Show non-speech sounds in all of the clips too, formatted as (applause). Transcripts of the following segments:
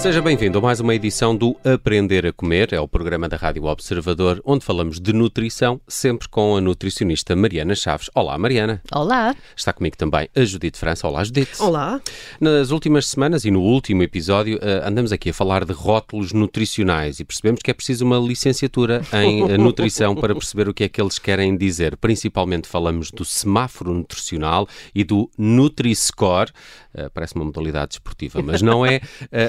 Seja bem-vindo a mais uma edição do Aprender a Comer, é o programa da Rádio Observador, onde falamos de nutrição, sempre com a nutricionista Mariana Chaves. Olá, Mariana. Olá. Está comigo também a Judite França. Olá, Judite. Olá. Nas últimas semanas e no último episódio, eh, andamos aqui a falar de rótulos nutricionais e percebemos que é preciso uma licenciatura em eh, nutrição para perceber o que é que eles querem dizer. Principalmente falamos do semáforo nutricional e do Nutri-Score. Uh, parece uma modalidade esportiva, mas não é.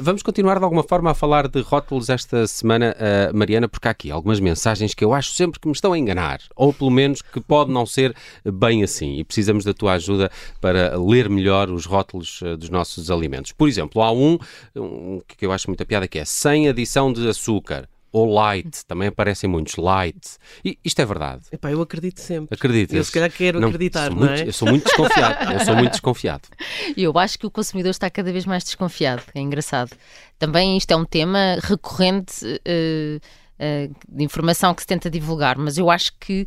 Vamos continuar de alguma forma a falar de rótulos esta semana, uh, Mariana, porque há aqui algumas mensagens que eu acho sempre que me estão a enganar, ou pelo menos que pode não ser bem assim, e precisamos da tua ajuda para ler melhor os rótulos dos nossos alimentos. Por exemplo, há um, um que eu acho muita piada que é sem adição de açúcar ou light, também aparecem muitos light. E isto é verdade. Epá, eu acredito sempre. Acredito. Eu se calhar quero não, acreditar, não muito, é? Eu sou muito desconfiado. eu sou muito desconfiado. (laughs) Eu acho que o consumidor está cada vez mais desconfiado. É engraçado. Também isto é um tema recorrente uh, uh, de informação que se tenta divulgar, mas eu acho que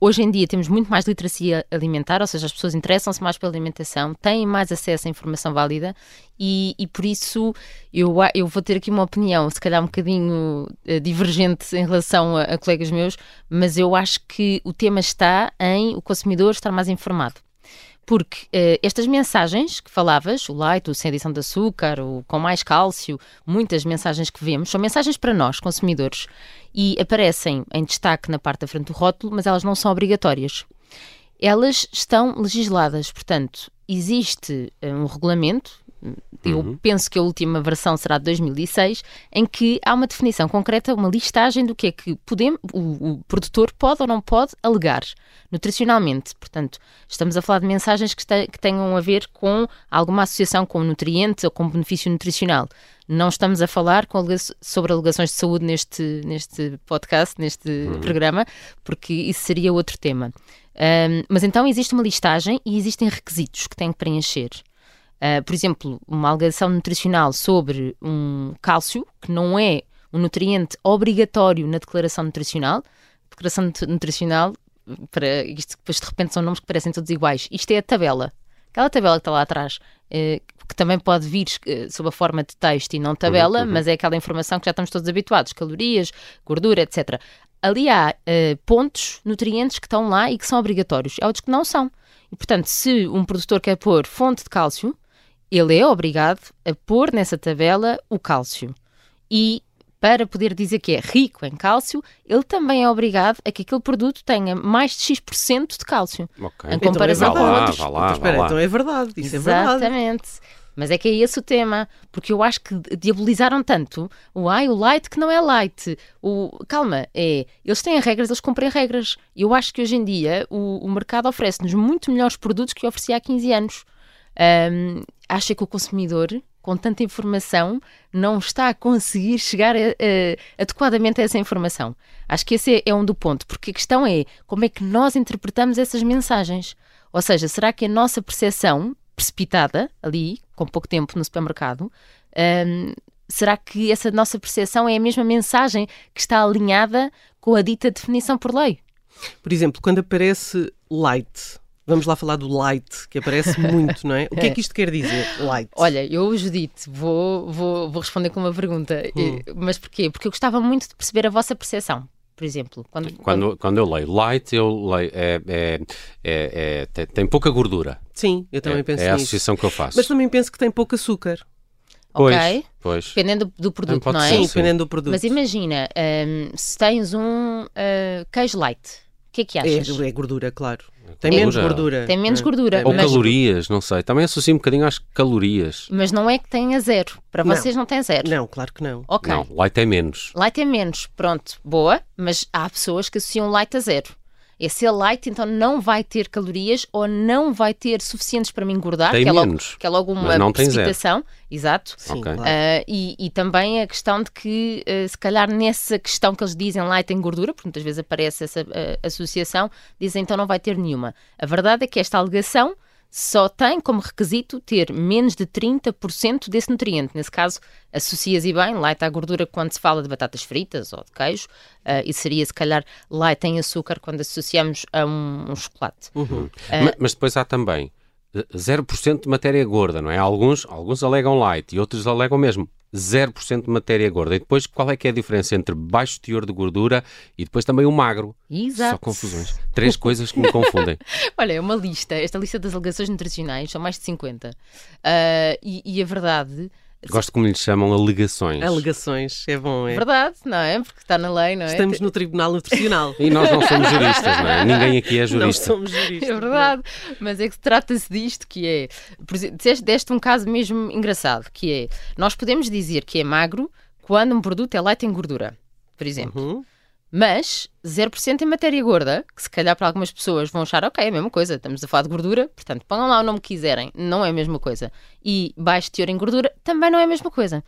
Hoje em dia temos muito mais literacia alimentar, ou seja, as pessoas interessam-se mais pela alimentação, têm mais acesso à informação válida e, e, por isso eu, eu vou ter aqui uma opinião, se calhar um bocadinho uh, divergente em relação a, a colegas meus, mas eu acho que o tema está em o consumidor estar mais informado porque uh, estas mensagens que falavas, o light, o sem adição de açúcar, o com mais cálcio, muitas mensagens que vemos, são mensagens para nós, consumidores, e aparecem em destaque na parte da frente do rótulo, mas elas não são obrigatórias. Elas estão legisladas, portanto, existe uh, um regulamento eu uhum. penso que a última versão será de 2006, em que há uma definição concreta, uma listagem do que é que podemos, o, o, produtor pode ou não pode alegar nutricionalmente. Portanto, estamos a falar de mensagens que, que tenham a ver com alguma associação com nutriente ou com benefício nutricional. Não estamos a falar alega sobre alegações de saúde neste, neste podcast, neste uhum. programa, porque isso seria outro tema. Um, mas então existe uma listagem e existem requisitos que têm que preencher. Uh, por exemplo, uma alegação nutricional sobre um cálcio, que não é um nutriente obrigatório na declaração nutricional. Declaração nutricional, para isto depois de repente são nomes que parecem todos iguais. Isto é a tabela. Aquela tabela que está lá atrás, uh, que também pode vir uh, sob a forma de texto e não tabela, uhum, uhum. mas é aquela informação que já estamos todos habituados: calorias, gordura, etc. Ali há pontos, nutrientes que estão lá e que são obrigatórios. Há outros que não são. E, portanto, se um produtor quer pôr fonte de cálcio, ele é obrigado a pôr nessa tabela o cálcio. E para poder dizer que é rico em cálcio, ele também é obrigado a que aquele produto tenha mais de X% de cálcio. Okay. Em comparação então é com outros. Vá lá, então, vá lá. então é verdade, isso Exatamente. é verdade. Exatamente. Mas é que é esse o tema, porque eu acho que diabolizaram tanto o ai, o light que não é light. O, calma, é, eles têm regras, eles cumprem regras. E eu acho que hoje em dia o, o mercado oferece-nos muito melhores produtos que oferecia há 15 anos. Um, acha que o consumidor, com tanta informação, não está a conseguir chegar a, a, adequadamente a essa informação. Acho que esse é, é um do ponto, porque a questão é como é que nós interpretamos essas mensagens. Ou seja, será que a nossa percepção, precipitada ali, com pouco tempo no supermercado, um, será que essa nossa percepção é a mesma mensagem que está alinhada com a dita definição por lei? Por exemplo, quando aparece light, Vamos lá falar do light, que aparece muito, não é? O que é (laughs) que isto quer dizer, light? Olha, eu, Judite, vou, vou, vou responder com uma pergunta. Hum. Mas porquê? Porque eu gostava muito de perceber a vossa percepção por exemplo? Quando, quando, quando eu leio light, eu leio, é, é, é, é tem, pouca gordura. Sim, eu também é, penso É a nisso. associação que eu faço. Mas também penso que tem pouco açúcar. Pois, ok. Pois. Dependendo do, produto, pode não é? ser, Sim, sim. dependendo do produto. Mas imagina, hum, se tens um uh, queijo light, o que é que achas? É, é gordura, claro. Tem Gordura. menos gordura. Tem menos É. gordura. Ou mas, calorias, não sei. Também associo um bocadinho às calorias. mas não é que tenha zero. Para Não. vocês não tem zero. Não, claro que não. Ok. Não, light é menos. Light é menos. Pronto, boa. Mas há pessoas que associam light a zero. Esse light, então, não vai ter calorias ou não vai ter suficientes para me engordar, Tem que, é logo, menos, que é logo uma não precipitação. Exato. Sim, Ok. claro. Ah, e, e também a questão de que, ah, se calhar, nessa questão que eles dizem lá tem gordura, porque muitas vezes aparece essa ah, associação, dizem então não vai ter nenhuma. A verdade é que esta alegação só tem como requisito ter menos de 30% desse nutriente. Nesse caso, associa-se e bem light à gordura quando se fala de batatas fritas ou de queijo, ah, e seria se calhar light em açúcar quando associamos a um, um chocolate. Uhum. Ma- Mas depois há também eh, 0% de matéria gorda, não é? Alguns, alguns alegam light e outros alegam mesmo 0% de matéria gorda. E depois, qual é que é a diferença entre baixo teor de gordura e depois também o magro? Exato. Só confusões. Três coisas que me confundem. (laughs) Olha, é uma lista. Esta lista das alegações nutricionais são mais de 50. Uh, e, e a verdade Gosto como lhes chamam alegações. Alegações, é bom, é. Verdade, não é? Porque está na lei, não é? Estamos no Tribunal Nutricional. e nós não somos juristas, não é? (laughs) Ninguém aqui é jurista. Não somos juristas. É verdade, mas é que trata-se disto que é. Por exemplo, deste um caso mesmo engraçado, que é nós podemos dizer que é magro quando um produto é light em gordura, por exemplo. Uhum. Mas 0% em matéria gorda, que se calhar para algumas pessoas vão achar, ok, é a mesma coisa, estamos a falar de gordura, portanto, ponham lá o nome que quiserem, não é a mesma coisa. E baixo teor em gordura também não é a mesma coisa.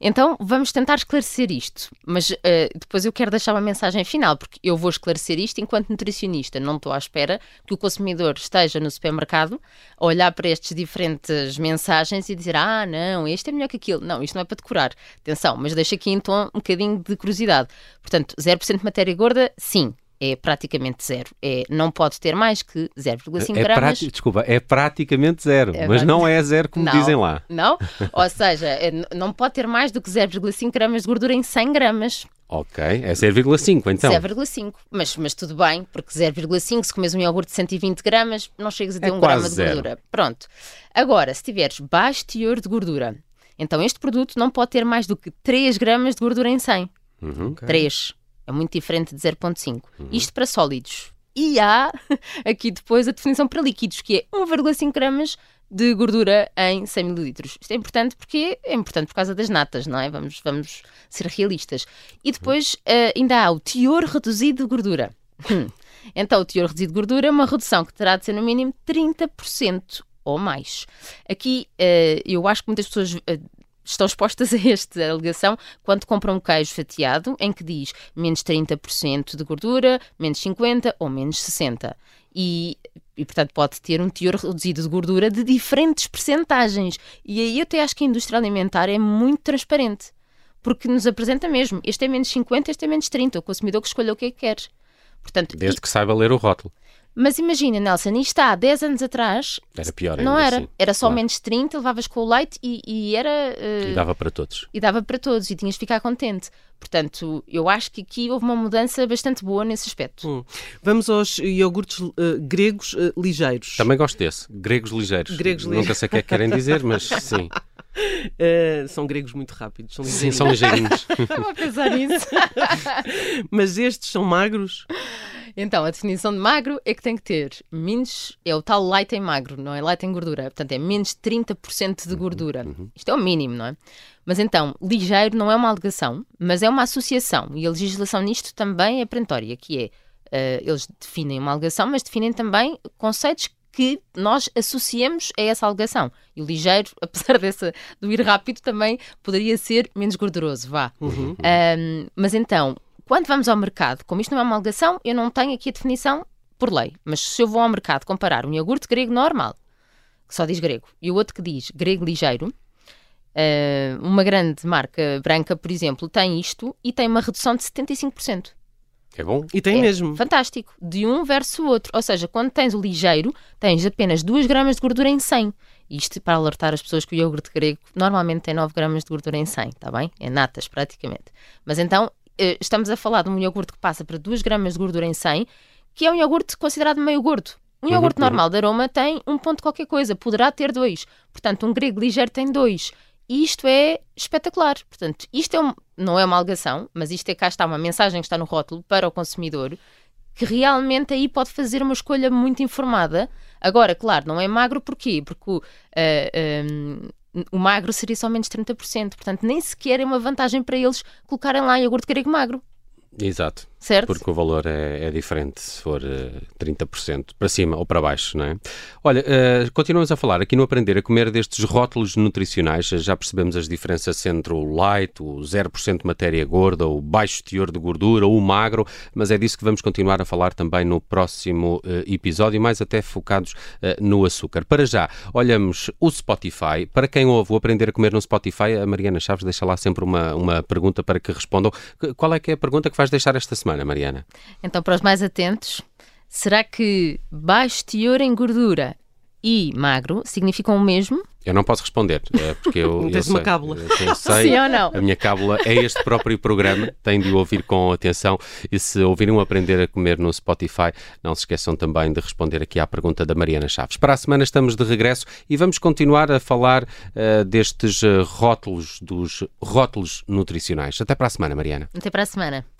Então vamos tentar esclarecer isto, mas uh, depois eu quero deixar uma mensagem final, porque eu vou esclarecer isto enquanto nutricionista. Não estou à espera que o consumidor esteja no supermercado a olhar para estas diferentes mensagens e dizer: Ah, não, este é melhor que aquilo. Não, isto não é para decorar. Atenção, mas deixa aqui então um bocadinho de curiosidade. Portanto, 0% de matéria gorda, sim, é praticamente zero. É, não pode ter mais que 0,5 é gramas. Desculpa, é praticamente zero, é mas não é zero como não, dizem lá. Não, (laughs) ou seja, é, não pode ter mais do que 0,5 gramas de gordura em 100 gramas. Ok, é 0,5 então. 0,5, mas, mas tudo bem, porque 0,5, se comes um iogurte de 120 gramas, não chegas a ter é um grama de zero. gordura. Pronto. Agora, se tiveres baixo teor de gordura, então este produto não pode ter mais do que 3 gramas de gordura em 100. Uhum. Ok. 3. É muito diferente de 0,5. Isto para sólidos. E há (laughs) aqui depois a definição para líquidos, que é 1,5 gramas de gordura em 100 mililitros. Isto é importante porque é importante por causa das natas, não é? Vamos, vamos ser realistas. E depois uh, ainda há o teor reduzido de gordura. então, o teor reduzido de gordura é uma redução que terá de ser no mínimo 30% ou mais. Aqui uh, eu acho que muitas pessoas uh, estão expostas (laughs) a esta alegação quando compram um queijo fatiado em que diz menos 30% de gordura, menos 50% ou menos 60%. E, e, portanto, pode ter um teor reduzido de gordura de diferentes percentagens. E aí eu até acho que a indústria alimentar é muito transparente. Porque nos apresenta mesmo, este é menos 50, este é menos 30. O consumidor que escolha o que é que quer. Portanto, Desde que saiba ler o rótulo. Mas imagina, Nelson, isto há 10 anos atrás. Era pior ainda Não era. assim. Era só Claro. menos 30, levavas com o leite e, e era. eh, E dava para todos. e dava para todos e tinhas de ficar contente. Portanto, eu acho que aqui houve uma mudança bastante boa nesse aspecto. Hum. Vamos aos iogurtes eh, gregos eh, ligeiros. Também gosto desse. Gregos ligeiros. Gregos Nunca ligeiros. sei o que é que querem (laughs) dizer, mas sim. (laughs) Eh, são gregos muito rápidos, são Sim, ligeirinhos. são ligeirinhos. Estava a pensar nisso. (laughs) Mas estes são magros. então, a definição de magro é que tem que ter menos. É o tal light em magro, não é light em gordura. Portanto, é menos 30% de gordura. Isto é o mínimo, não é? Mas então, ligeiro não é uma alegação, mas é uma associação. E a legislação nisto também é perentória, que é. eh, eles definem uma alegação, mas definem também conceitos que nós associamos a essa alegação. E o ligeiro, (laughs) apesar dessa, do ir rápido, também poderia ser menos gorduroso, vá. Uhum. Ahm, mas então, quando vamos ao mercado, como isto não é uma alegação, eu não tenho aqui a definição por lei. Mas se eu vou ao mercado comparar um iogurte grego normal, que só diz grego, e o outro que diz grego ligeiro, ah, uma grande marca branca, por exemplo, tem isto e tem uma redução de 75%. É bom? E tem É mesmo. Fantástico. De um versus o outro. Ou seja, quando tens o ligeiro, tens apenas 2 gramas de gordura em 100. Isto para alertar as pessoas que o iogurte grego normalmente tem 9 gramas de gordura em 100, está bem? É natas, praticamente. Mas então, eh, estamos a falar de um iogurte que passa para 2 gramas de gordura em 100, que é um iogurte considerado meio gordo. Um iogurte normal de aroma tem um ponto qualquer coisa, poderá ter dois. Portanto, um grego ligeiro tem dois. E isto é espetacular. Portanto, isto é um- não é uma alegação, mas isto é cá está uma mensagem que está no rótulo para o consumidor que realmente aí pode fazer uma escolha muito informada. Agora, claro, não é magro porquê? Porque o, ah, ah, o magro seria só menos 30%, portanto, nem sequer é uma vantagem para eles colocarem lá iogurte grego magro, Exato. Certo? Porque o valor é, é diferente se for eh, 30% para cima ou para baixo, não é? Olha, eh, continuamos a falar aqui no Aprender a Comer destes rótulos nutricionais. Já percebemos as diferenças entre o light, o 0% de matéria gorda, o baixo teor de gordura, o magro, mas é disso que vamos continuar a falar também no próximo eh, episódio, mais até focados no açúcar. Para já, olhamos o Spotify. Para quem ouve o Aprender a Comer no Spotify, a Mariana Chaves deixa lá sempre uma, uma pergunta para que respondam. Qual é que é a pergunta que vais deixar esta semana, Mariana? Então, para os mais atentos, será que baixo teor em gordura e magro significam o mesmo? Eu não posso responder, é porque eu, (laughs) Não tens eu uma sei, cábula. eu sei, Sim ou não? A minha cábula é este próprio programa, tem de o ouvir com atenção e se ouvirem o Aprender a Comer no Spotify, não se esqueçam também de responder aqui à pergunta da Mariana Chaves. Para a semana estamos de regresso e vamos continuar a falar uh, destes uh, rótulos, dos rótulos nutricionais. Até para a semana, Mariana. Até para a semana.